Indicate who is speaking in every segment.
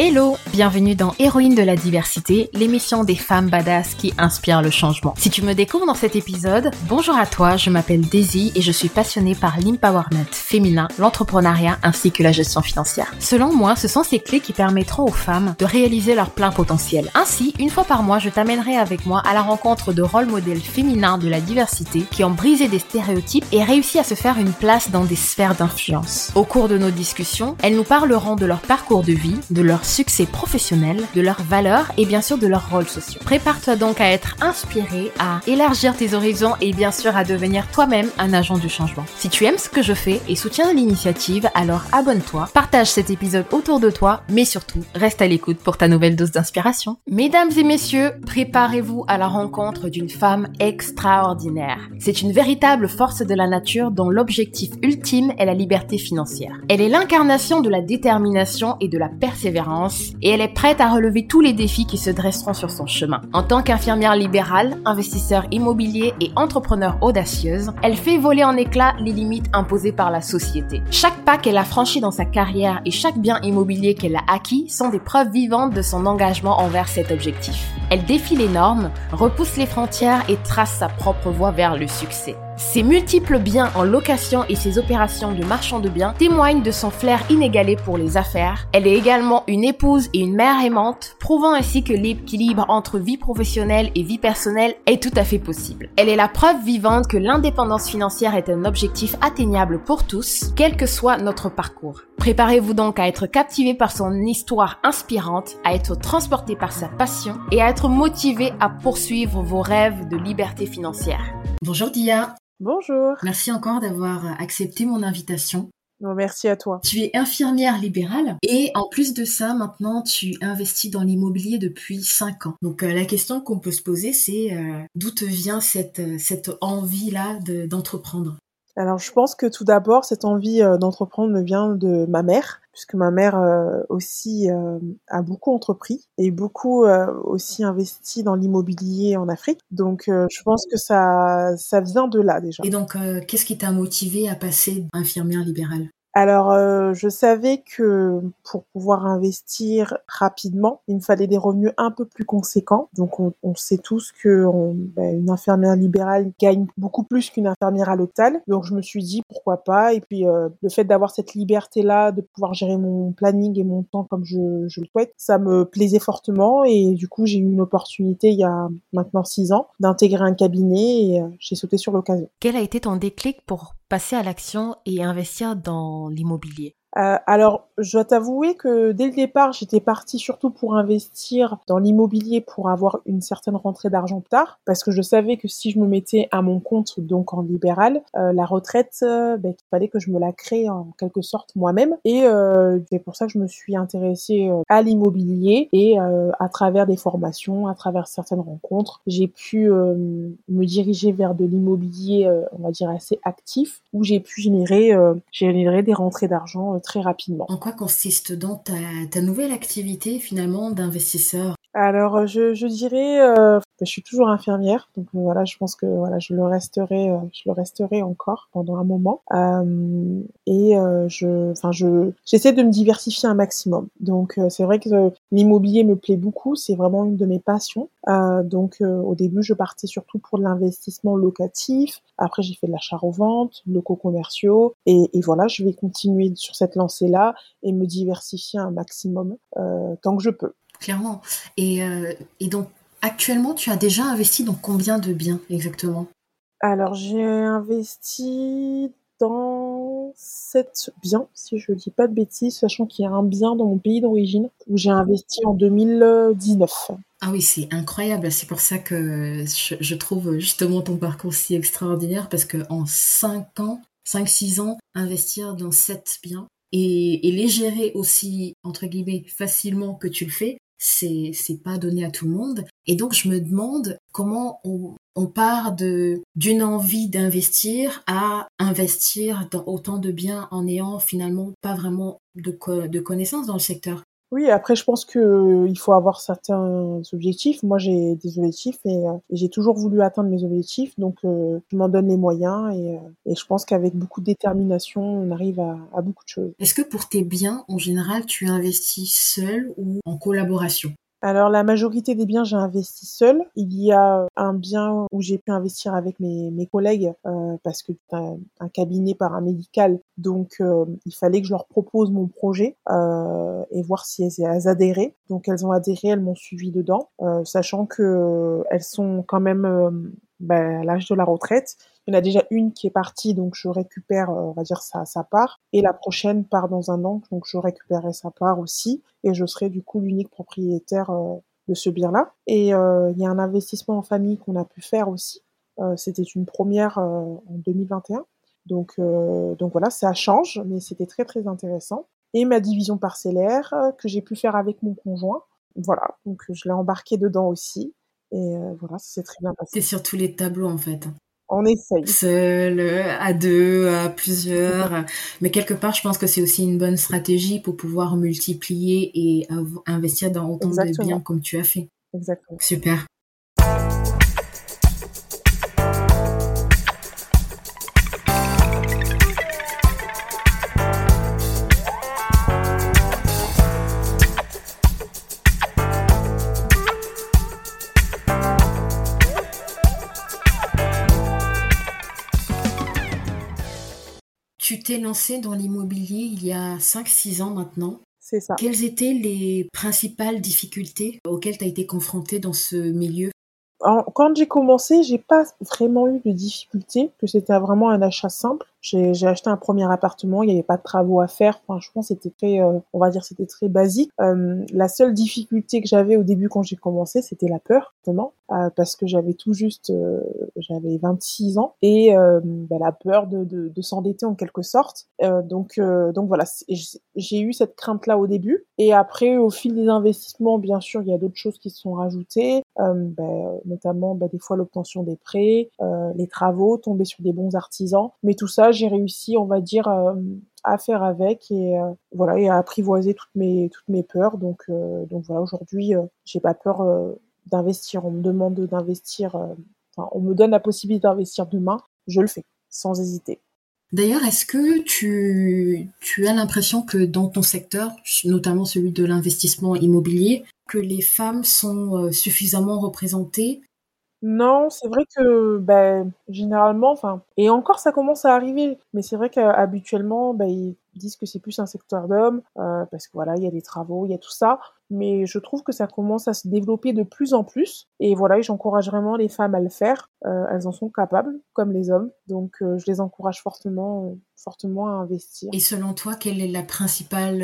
Speaker 1: Hello, bienvenue dans Héroïne de la diversité, l'émission des femmes badass qui inspirent le changement. Si tu me découvres dans cet épisode, bonjour à toi, je m'appelle Daisy et je suis passionnée par l'empowerment féminin, l'entrepreneuriat ainsi que la gestion financière. Selon moi, ce sont ces clés qui permettront aux femmes de réaliser leur plein potentiel. Ainsi, une fois par mois, je t'amènerai avec moi à la rencontre de rôles modèles féminins de la diversité qui ont brisé des stéréotypes et réussi à se faire une place dans des sphères d'influence. Au cours de nos discussions, elles nous parleront de leur parcours de vie, de leur succès professionnel, de leurs valeurs et bien sûr de leurs rôles sociaux. Prépare-toi donc à être inspiré, à élargir tes horizons et bien sûr à devenir toi-même un agent du changement. Si tu aimes ce que je fais et soutiens l'initiative, alors abonne-toi, partage cet épisode autour de toi, mais surtout reste à l'écoute pour ta nouvelle dose d'inspiration. Mesdames et messieurs, préparez-vous à la rencontre d'une femme extraordinaire. C'est une véritable force de la nature dont l'objectif ultime est la liberté financière. Elle est l'incarnation de la détermination et de la persévérance et elle est prête à relever tous les défis qui se dresseront sur son chemin. En tant qu'infirmière libérale, investisseur immobilier et entrepreneur audacieuse, elle fait voler en éclats les limites imposées par la société. Chaque pas qu'elle a franchi dans sa carrière et chaque bien immobilier qu'elle a acquis sont des preuves vivantes de son engagement envers cet objectif. Elle défie les normes, repousse les frontières et trace sa propre voie vers le succès. Ses multiples biens en location et ses opérations de marchand de biens témoignent de son flair inégalé pour les affaires. Elle est également une épouse et une mère aimante, prouvant ainsi que l'équilibre entre vie professionnelle et vie personnelle est tout à fait possible. Elle est la preuve vivante que l'indépendance financière est un objectif atteignable pour tous, quel que soit notre parcours. Préparez-vous donc à être captivé par son histoire inspirante, à être transporté par sa passion et à être motivé à poursuivre vos rêves de liberté financière. Bonjour Dia.
Speaker 2: Bonjour.
Speaker 1: Merci encore d'avoir accepté mon invitation.
Speaker 2: Non, merci à toi.
Speaker 1: Tu es infirmière libérale et en plus de ça, maintenant, tu investis dans l'immobilier depuis 5 ans. Donc euh, la question qu'on peut se poser, c'est euh, d'où te vient cette, cette envie-là d'entreprendre?
Speaker 2: Alors je pense que tout d'abord, cette envie euh, d'entreprendre me vient de ma mère, puisque ma mère euh, aussi euh, a beaucoup entrepris et beaucoup aussi investi dans l'immobilier en Afrique. Donc je pense que ça, ça vient de là déjà.
Speaker 1: Et donc qu'est-ce qui t'a motivé à passer infirmière libérale?
Speaker 2: Alors, euh, je savais que pour pouvoir investir rapidement, il me fallait des revenus un peu plus conséquents. Donc, on, sait tous que ben, une infirmière libérale gagne beaucoup plus qu'une infirmière à l'hôpital. Donc, je me suis dit pourquoi pas? Et puis, euh, le fait d'avoir cette liberté-là, de pouvoir gérer mon planning et mon temps comme je, je le souhaite, ça me plaisait fortement. Et du coup, j'ai eu une opportunité il y a maintenant six ans d'intégrer un cabinet et euh, j'ai sauté sur l'occasion.
Speaker 1: Quel a été ton déclic pour passer à l'action et investir dans l'immobilier
Speaker 2: euh, alors, je dois t'avouer que dès le départ, j'étais partie surtout pour investir dans l'immobilier pour avoir une certaine rentrée d'argent plus tard, parce que je savais que si je me mettais à mon compte, donc en libéral, euh, la retraite, euh, ben, il fallait que je me la crée en quelque sorte moi-même. Et c'est pour ça que je me suis intéressée à l'immobilier et à travers des formations, à travers certaines rencontres, j'ai pu me diriger vers de l'immobilier, on va dire assez actif, où j'ai pu générer, générer des rentrées d'argent très rapidement.
Speaker 1: En quoi consiste donc ta, nouvelle activité finalement d'investisseur?
Speaker 2: Alors, euh, je, je dirais, euh, je suis toujours infirmière, donc euh, voilà, je pense que voilà, je le resterai, je le resterai encore pendant un moment. et je, enfin, je, j'essaie de me diversifier un maximum. Donc, c'est vrai que l'immobilier me plaît beaucoup, c'est vraiment une de mes passions. donc, au début, je partais surtout pour l'investissement locatif. Après, j'ai fait de l'achat-revente, locaux commerciaux, et, et, voilà, je vais continuer sur cette lancée-là et me diversifier un maximum tant que je peux
Speaker 1: clairement. Et, euh, et donc, actuellement, tu as déjà investi dans combien de biens exactement?
Speaker 2: Alors, j'ai investi dans 7 biens, si je ne dis pas de bêtises, sachant qu'il y a un bien dans mon pays d'origine où j'ai investi en 2019.
Speaker 1: Ah oui, c'est incroyable. C'est pour ça que je, trouve justement ton parcours si extraordinaire parce que en 5 ans, 5-6 ans, investir dans 7 biens et, et, les gérer aussi, entre guillemets, facilement que tu le fais, c'est c'est pas donné à tout le monde et donc je me demande comment on, on part de d'une envie d'investir à investir dans autant de biens en ayant finalement pas vraiment de de connaissances dans le secteur.
Speaker 2: Oui, après, je pense que euh, il faut avoir certains objectifs. Moi, j'ai des objectifs et, euh, j'ai toujours voulu atteindre mes objectifs, donc euh, je m'en donne les moyens et, et je pense qu'avec beaucoup de détermination, on arrive à beaucoup de choses.
Speaker 1: Est-ce que pour tes biens, en général, tu investis seul ou en collaboration?
Speaker 2: Alors la majorité des biens, j'ai investi seul. Il y a un bien où j'ai pu investir avec mes, mes collègues euh, parce que un, un, cabinet paramédical, donc euh, il fallait que je leur propose mon projet euh, et voir si elles, elles, adhéraient. Donc elles ont adhéré, elles m'ont suivi dedans, euh, sachant que euh, elles sont quand même euh, ben, à l'âge de la retraite. Il y en a déjà une qui est partie, donc je récupère, on va dire, sa, part. Et la prochaine part dans un an, donc je récupérerai sa part aussi. Et je serai du coup l'unique propriétaire euh, de ce bien-là. Et euh, il y a un investissement en famille qu'on a pu faire aussi. Euh, c'était une première en 2021. Donc, donc voilà, ça change, mais c'était très très intéressant. Et ma division parcellaire que j'ai pu faire avec mon conjoint. Voilà, donc je l'ai embarqué dedans aussi. Et voilà, ça s'est très bien passé.
Speaker 1: C'est sur tous les tableaux en fait.
Speaker 2: On essaye.
Speaker 1: Seul, à deux, à plusieurs. Mais quelque part, je pense que c'est aussi une bonne stratégie pour pouvoir multiplier et investir dans autant Exactement. de biens comme tu as fait.
Speaker 2: Exactement.
Speaker 1: Super. T'es lancé dans l'immobilier il y a 5-6 ans maintenant.
Speaker 2: C'est ça.
Speaker 1: Quelles étaient les principales difficultés auxquelles tu as été confronté dans ce milieu?
Speaker 2: Quand j'ai commencé, j'ai pas vraiment eu de difficultés, que c'était vraiment un achat simple. J'ai acheté un premier appartement, il n'y avait pas de travaux à faire. Franchement, c'était très, euh, on va dire, c'était très basique. Euh, la seule difficulté que j'avais au début quand j'ai commencé, c'était la peur, justement, euh, parce que j'avais tout juste, euh, j'avais 26 ans et euh, bah, la peur de, de, de s'endetter en quelque sorte. donc, donc voilà, j'ai eu cette crainte-là au début. Et après, au fil des investissements, bien sûr, il y a d'autres choses qui se sont rajoutées, bah, notamment bah, des fois l'obtention des prêts, les travaux, tomber sur des bons artisans. Mais tout ça, j'ai réussi, on va dire, euh, à faire avec et euh, voilà à apprivoiser toutes mes toutes mes peurs. Donc euh, donc voilà, aujourd'hui, j'ai pas peur d'investir. On me demande d'investir, enfin, on me donne la possibilité d'investir demain, je le fais sans hésiter.
Speaker 1: D'ailleurs, est-ce que tu, tu as l'impression que dans ton secteur, notamment celui de l'investissement immobilier, que les femmes sont suffisamment représentées
Speaker 2: non, c'est vrai que, ben, généralement, enfin et encore ça commence à arriver, mais c'est vrai qu'habituellement, ben, ils disent que c'est plus un secteur d'hommes, heu, parce que voilà, il y a des travaux, il y a tout ça, mais je trouve que ça commence à se développer de plus en plus et voilà j'encourage vraiment les femmes à le faire, heu, elles en sont capables, comme les hommes, donc heu, je les encourage fortement, fortement à investir.
Speaker 1: Et selon toi, quel est la principale,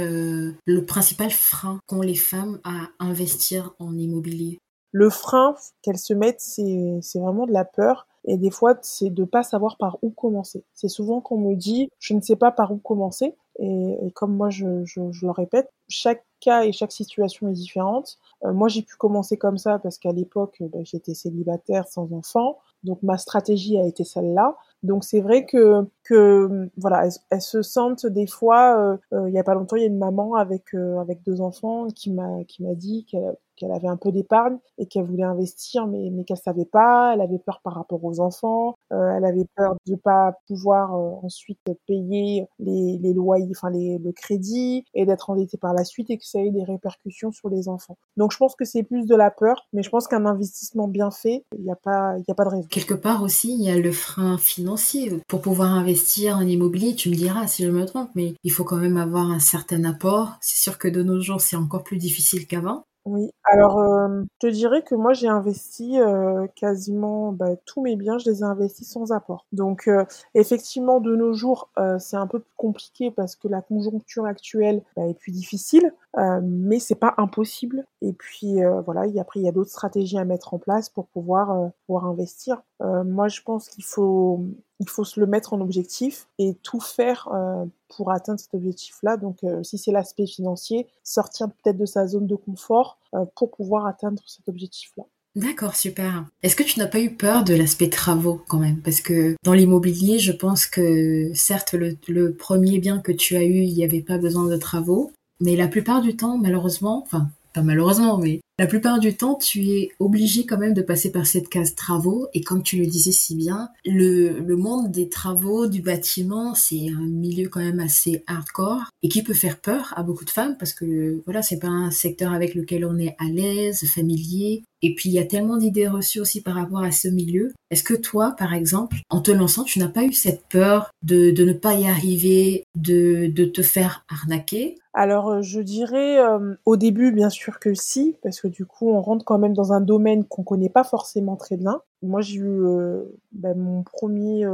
Speaker 1: le principal frein qu'ont les femmes à investir en immobilier?
Speaker 2: Le frein qu'elles se mettent, c'est vraiment de la peur et des fois, c'est de pas savoir par où commencer. C'est souvent qu'on me dit: «Je ne sais pas par où commencer» et et comme moi je je je le répète, chaque cas et chaque situation est différente. Heu, moi, j'ai pu commencer comme ça parce qu'à l'époque, bah, j'étais célibataire sans enfant, donc ma stratégie a été celle-là. Donc c'est vrai que que voilà, elles, elles se sentent des fois, heu heu, il y a pas longtemps, il y a une maman avec, heu, avec 2 enfants qui m'a qui m'a dit qu'elle qu'elle avait un peu d'épargne et qu'elle voulait investir, mais, mais qu'elle savait pas. Elle avait peur par rapport aux enfants. Euh, elle avait peur de pas pouvoir euh, ensuite payer les, les loyers, enfin le crédit et d'être endettée par la suite et que ça ait des répercussions sur les enfants. Donc je pense que c'est plus de la peur, mais je pense qu'un investissement bien fait, il n'y a pas, il y a pas de raison.
Speaker 1: Quelque part aussi, il y a le frein financier pour pouvoir investir en immobilier. Tu me diras si je me trompe, mais il faut quand même avoir un certain apport. C'est sûr que de nos jours, c'est encore plus difficile qu'avant.
Speaker 2: Oui, alors, euh, je te dirais que moi j'ai investi, heu, quasiment, bah, tous mes biens, je les ai investis sans apport. Donc, heu, effectivement de nos jours, c'est un peu plus compliqué parce que la conjoncture actuelle, bah, est plus difficile, heu, mais c'est pas impossible et puis, voilà, y après il y a d'autres stratégies à mettre en place pour pouvoir, pouvoir investir. Moi je pense qu'il faut il faut se le mettre en objectif et tout faire, heu, pour atteindre cet objectif-là. Donc, heu, si c'est l'aspect financier, sortir peut-être de sa zone de confort, heu, pour pouvoir atteindre cet objectif-là.
Speaker 1: D'accord, super. Est-ce que tu n'as pas eu peur de l'aspect travaux quand même? Parce que dans l'immobilier, je pense que certes, le, le, premier bien que tu as eu, il n'y avait pas besoin de travaux. Mais la plupart du temps, malheureusement, enfin, pas malheureusement, mais la plupart du temps, tu es obligé quand même de passer par cette case travaux. Et comme tu le disais si bien, le, le monde des travaux, du bâtiment, c'est un milieu quand même assez hardcore et qui peut faire peur à beaucoup de femmes parce que voilà, c'est pas un secteur avec lequel on est à l'aise, familier. Et puis il y a tellement d'idées reçues aussi par rapport à ce milieu. Est-ce que toi, par exemple, en te lançant, tu n'as pas eu cette peur de, de ne pas y arriver, de, de te faire arnaquer?
Speaker 2: Alors, euh, je dirais, euh, au début, bien sûr que si, parce que du coup, on rentre quand même dans un domaine qu'on connaît pas forcément très bien. Moi, j'ai eu euh, ben, mon premier,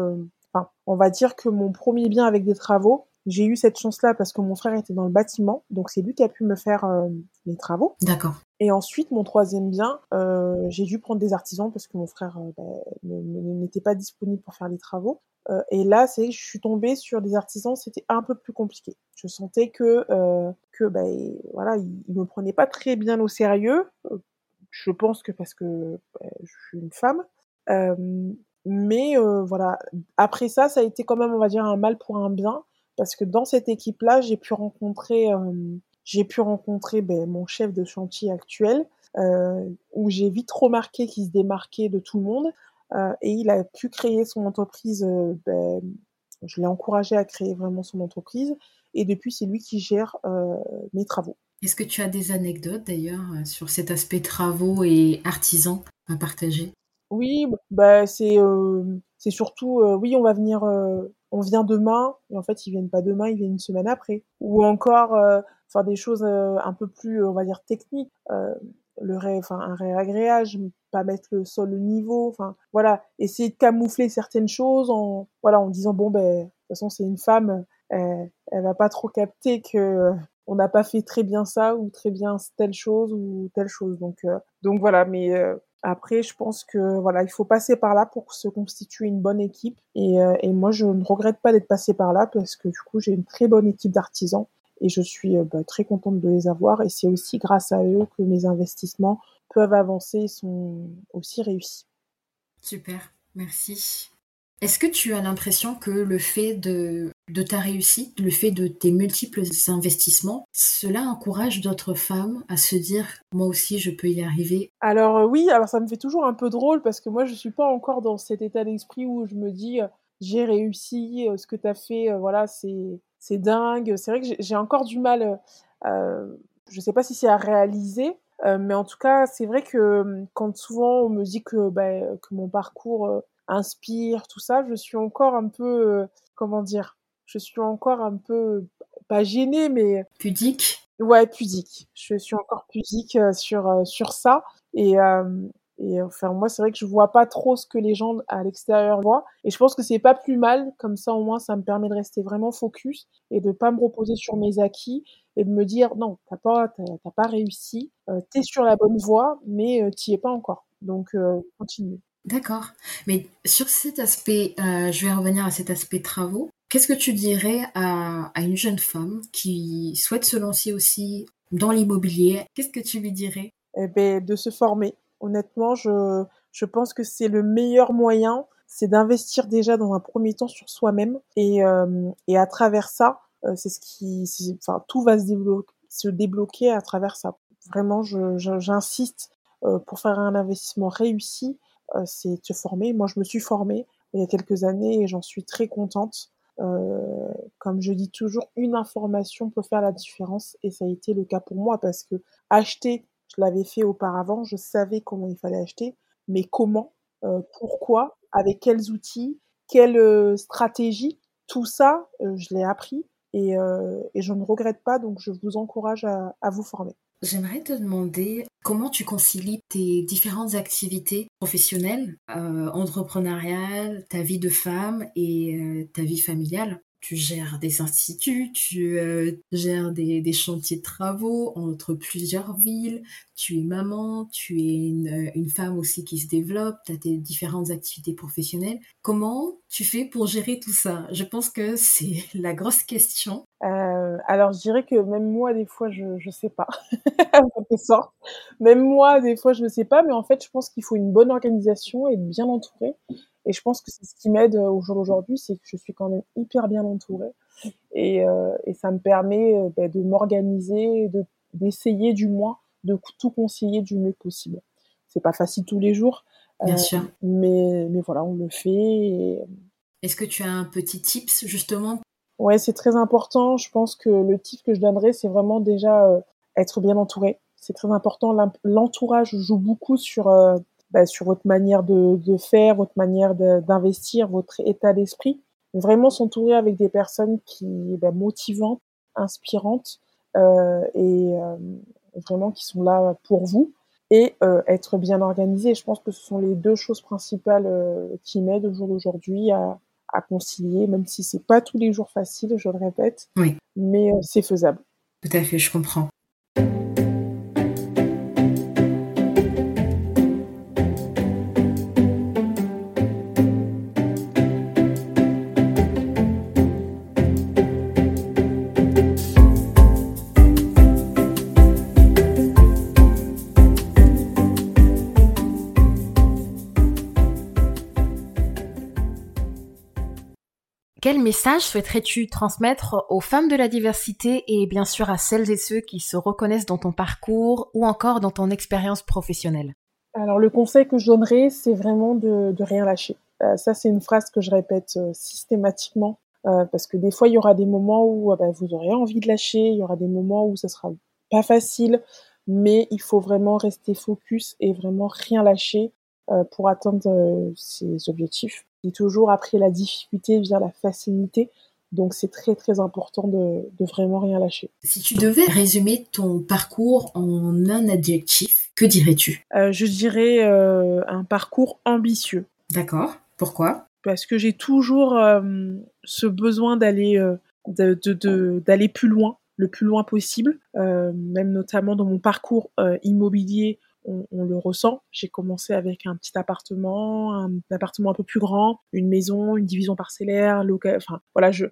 Speaker 2: enfin, on va dire que mon premier bien avec des travaux, j'ai eu cette chance-là parce que mon frère était dans le bâtiment, donc c'est lui qui a pu me faire les travaux.
Speaker 1: D'accord.
Speaker 2: Et ensuite, mon troisième bien, j'ai dû prendre des artisans parce que mon frère ben, n'était pas disponible pour faire les travaux. Euh, et là, c'est je suis tombée sur des artisans, c'était un peu plus compliqué. Je sentais que euh, que ben voilà, ils, me prenaient pas très bien au sérieux. Euh, je pense que parce que ben, je suis une femme. mais voilà, après ça, ça a été quand même, on va dire, un mal pour un bien, parce que dans cette équipe-là, j'ai pu rencontrer, j'ai pu rencontrer ben, mon chef de chantier actuel, où j'ai vite remarqué qu'il se démarquait de tout le monde. Euh, et il a pu créer son entreprise. Euh, ben, je l'ai encouragé à créer vraiment son entreprise. Et depuis, c'est lui qui gère euh, mes travaux.
Speaker 1: Est-ce que tu as des anecdotes d'ailleurs sur cet aspect travaux et artisans à partager?
Speaker 2: Oui, bah, c'est c'est surtout, oui, on va venir, on vient demain, et en fait, ils viennent pas demain, ils viennent une semaine après. Ou encore, faire des choses un peu plus, on va dire, techniques le enfin un réagréage, pas mettre le sol au niveau, enfin voilà, essayer de camoufler certaines choses en voilà en disant bon ben de toute façon c'est une femme, elle, elle va pas trop capter que euh, on n'a pas fait très bien ça ou très bien telle chose ou telle chose. Donc euh, donc voilà mais euh, après je pense que voilà il faut passer par là pour se constituer une bonne équipe. Et, et moi je ne regrette pas d'être passé par là parce que du coup j'ai une très bonne équipe d'artisans et je suis euh, bah, très contente de les avoir et c'est aussi grâce à eux que mes investissements peuvent avancer et sont aussi réussis.
Speaker 1: Super, merci. Est-ce que tu as l'impression que le fait de, de ta réussite, le fait de tes multiples investissements, cela encourage d'autres femmes à se dire moi aussi je peux y arriver?
Speaker 2: Alors euh, oui, alors ça me fait toujours un peu drôle parce que moi je suis pas encore dans cet état d'esprit où je me dis euh, j'ai réussi, ce que tu as fait, voilà, c'est c'est dingue. C'est vrai que j'ai encore du mal. Euh, euh, je sais pas si c'est à réaliser, euh, mais en tout cas, c'est vrai que hum, quand souvent on me dit que, bah, que mon parcours euh, inspire, tout ça, je suis encore un peu, comment dire, je suis encore un peu, pas gênée, mais...
Speaker 1: Pudique
Speaker 2: Ouais, pudique. Je suis encore pudique sur, sur ça. Et, et enfin, moi, c'est vrai que je vois pas trop ce que les gens à l'extérieur voient. Et je pense que c'est pas plus mal. Comme ça, au moins, ça me permet de rester vraiment focus et de pas me reposer sur mes acquis et de me dire non, t'as pas, t'as, pas réussi. Euh, t'es sur la bonne voie, mais euh, t'y es pas encore. Donc, euh, continue.
Speaker 1: D'accord. Mais sur cet aspect, euh, je vais revenir à cet aspect travaux. Qu'est-ce que tu dirais à, à une jeune femme qui souhaite se lancer aussi dans l'immobilier? Qu'est-ce que tu lui dirais?
Speaker 2: Eh ben, de se former honnêtement, je, je pense que c'est le meilleur moyen, c'est d'investir déjà dans un premier temps sur soi-même et, euh, et à travers ça, euh, c'est ce qui, enfin, tout va se débloquer, se débloquer à travers ça. Vraiment, j'insiste euh, pour faire un investissement réussi, c'est se former. Moi, je me suis formée il y a quelques années et j'en suis très contente. comme je dis toujours, une information peut faire la différence et ça a été le cas pour moi parce que acheter je l'avais fait auparavant, je savais comment il fallait acheter, mais comment, euh, pourquoi, avec quels outils, quelle euh, stratégie, tout ça, euh, je l'ai appris et, je ne regrette pas, donc je vous encourage à, à vous former.
Speaker 1: J'aimerais te demander comment tu concilies tes différentes activités professionnelles, entrepreneuriales, ta vie de femme et ta vie familiale tu gères des instituts, tu euh, gères des, chantiers de travaux entre plusieurs villes, tu es maman, tu es une, euh, femme aussi qui se développe, tu as tes différentes activités professionnelles. Comment tu fais pour gérer tout ça? Je pense que c'est la grosse question.
Speaker 2: Euh, alors je dirais que même moi des fois je je sais pas. Même moi des fois je ne sais pas, mais en fait je pense qu'il faut une bonne organisation et être bien entouré. Et je pense que c'est ce qui m'aide au jour d'aujourd'hui, c'est que je suis quand même hyper bien entourée. Et, et ça me permet bah, de m'organiser, de d'essayer du moins de tout conseiller du mieux possible. C'est pas facile tous les jours,
Speaker 1: Bien sûr.
Speaker 2: mais, mais voilà, on le fait.
Speaker 1: Est-ce que tu as un petit tips justement?
Speaker 2: Ouais, c'est très important. Je pense que le tip que je donnerais, c'est vraiment déjà être bien entouré. C'est très important. L'entourage joue beaucoup sur bah, sur votre manière de, de faire, votre manière d'investir, votre état d'esprit. Vraiment s'entourer avec des personnes qui bah, motivantes, inspirantes euh, et euh, vraiment qui sont là pour vous et euh, être bien organisé. Je pense que ce sont les deux choses principales qui m'aident au jour d'aujourd'hui à, à concilier, même si c'est pas tous les jours facile, je le répète.
Speaker 1: Oui.
Speaker 2: Mais c'est faisable.
Speaker 1: Tout à fait, je comprends. Message souhaiterais-tu transmettre aux femmes de la diversité et bien sûr à celles et ceux qui se reconnaissent dans ton parcours ou encore dans ton expérience professionnelle?
Speaker 2: Alors le conseil que je donnerais, c'est vraiment de, rien lâcher. Euh, ça, c'est une phrase que je répète euh, systématiquement euh, parce que des fois, il y aura des moments où bah, vous aurez envie de lâcher, il y aura des moments où ça sera pas facile, mais il faut vraiment rester focus et vraiment rien lâcher pour atteindre ses objectifs. Et toujours après la difficulté vient la facilité. Donc c'est très très important de, de, vraiment rien lâcher.
Speaker 1: Si tu devais résumer ton parcours en un adjectif, que dirais-tu?
Speaker 2: Euh, Je dirais euh, un parcours ambitieux.
Speaker 1: D'accord. Pourquoi?
Speaker 2: Parce que j'ai toujours euh, ce besoin d'aller d'aller de, de, plus loin, le plus loin possible, même notamment dans mon parcours immobilier on, le ressent. J'ai commencé avec un petit appartement, un appartement un peu plus grand, une maison, une division parcellaire, local. Enfin, voilà, je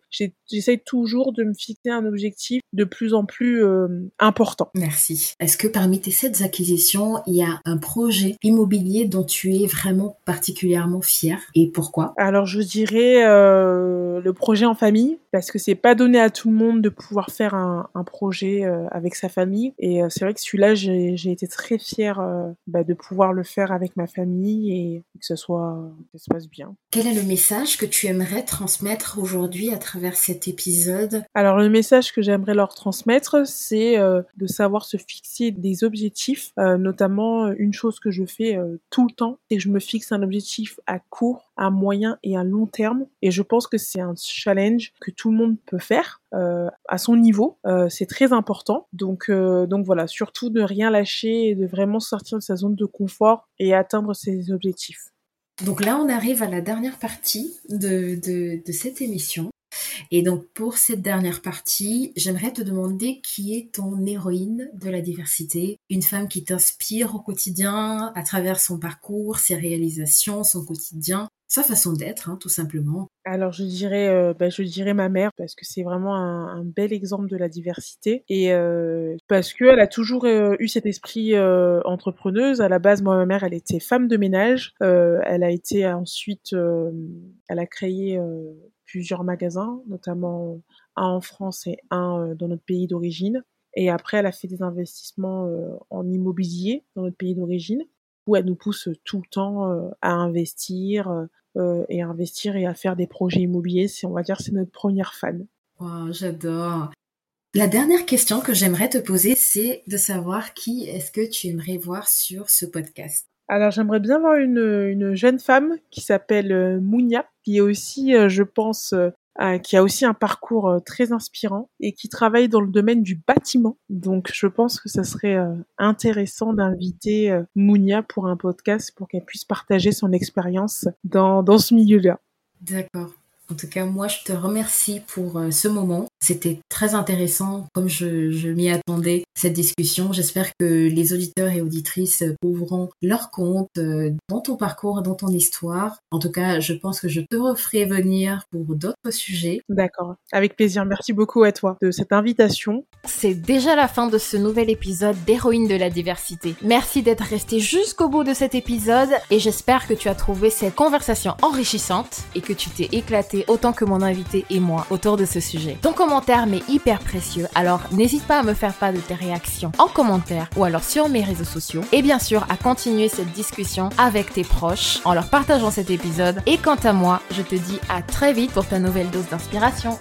Speaker 2: j'essaye toujours de me fixer un objectif de plus en plus euh, important.
Speaker 1: Merci. Est-ce que parmi tes sept acquisitions, il y a un projet immobilier dont tu es vraiment particulièrement fier et pourquoi?
Speaker 2: Alors, je dirais euh, le projet en famille parce que c'est pas donné à tout le monde de pouvoir faire un, projet euh, avec sa famille et c'est vrai que celui-là, j'ai été très fière euh, bah, de pouvoir le faire avec ma famille et que ce soit que ça se passe bien.
Speaker 1: Quel est le message que tu aimerais transmettre aujourd'hui à travers cet épisode?
Speaker 2: Alors le message que j'aimerais leur transmettre, c'est euh, de savoir se fixer des objectifs, euh, notamment une chose que je fais tout le temps, c'est que je me fixe un objectif à court, à moyen et à long terme. Et je pense que c'est un challenge que tout le monde peut faire à son niveau. Euh, c'est très important. Donc, euh, donc voilà, surtout de rien lâcher et de vraiment sortir de sa zone de confort et atteindre ses objectifs.
Speaker 1: Donc là, on arrive à la dernière partie de, de, de cette émission. Et donc pour cette dernière partie, j'aimerais te demander qui est ton héroïne de la diversité, une femme qui t'inspire au quotidien à travers son parcours, ses réalisations, son quotidien, sa façon d'être, hein, tout simplement.
Speaker 2: Alors je dirais, euh, bah, je dirais ma mère parce que c'est vraiment un, bel exemple de la diversité et euh, parce qu'elle a toujours euh, eu cet esprit entrepreneuse. À la base, moi ma mère, elle était femme de ménage. elle a été ensuite, elle a créé plusieurs magasins, notamment un en France et un dans notre pays d'origine. Et après, elle a fait des investissements en immobilier dans notre pays d'origine où elle nous pousse tout le temps à investir, euh, et à investir et à faire des projets immobiliers. C'est, on va dire, c'est notre première fan.
Speaker 1: j'adore. La dernière question que j'aimerais te poser, c'est de savoir qui est-ce que tu aimerais voir sur ce podcast.
Speaker 2: Alors j'aimerais bien voir une, une jeune femme qui s'appelle euh, Mounia, qui est aussi, euh, je pense, euh, qui a aussi un parcours euh, très inspirant et qui travaille dans le domaine du bâtiment. Donc je pense que ça serait euh, intéressant d'inviter Mounia pour un podcast pour qu'elle puisse partager son expérience dans, dans ce milieu-là.
Speaker 1: D'accord. En tout cas, moi, je te remercie pour euh, ce moment. C'était très intéressant, comme je, m'y attendais, cette discussion. J'espère que les auditeurs et auditrices trouveront leur compte euh, dans ton parcours, dans ton histoire. En tout cas, je pense que je te referai venir pour d'autres sujets.
Speaker 2: D'accord, avec plaisir. Merci beaucoup à toi de cette invitation.
Speaker 1: C'est déjà la fin de ce nouvel épisode d'Héroïne de la diversité. Merci d'être resté jusqu'au bout de cet épisode et j'espère que tu as trouvé cette conversation enrichissante et que tu t'es éclaté autant que mon invité et moi autour de ce sujet. Ton commentaire m'est hyper précieux, alors n'hésite pas à me faire part de tes réactions en commentaire ou alors sur mes réseaux sociaux. Et bien sûr, à continuer cette discussion avec tes proches en leur partageant cet épisode. Et quant à moi, je te dis à très vite pour ta nouvelle dose d'inspiration.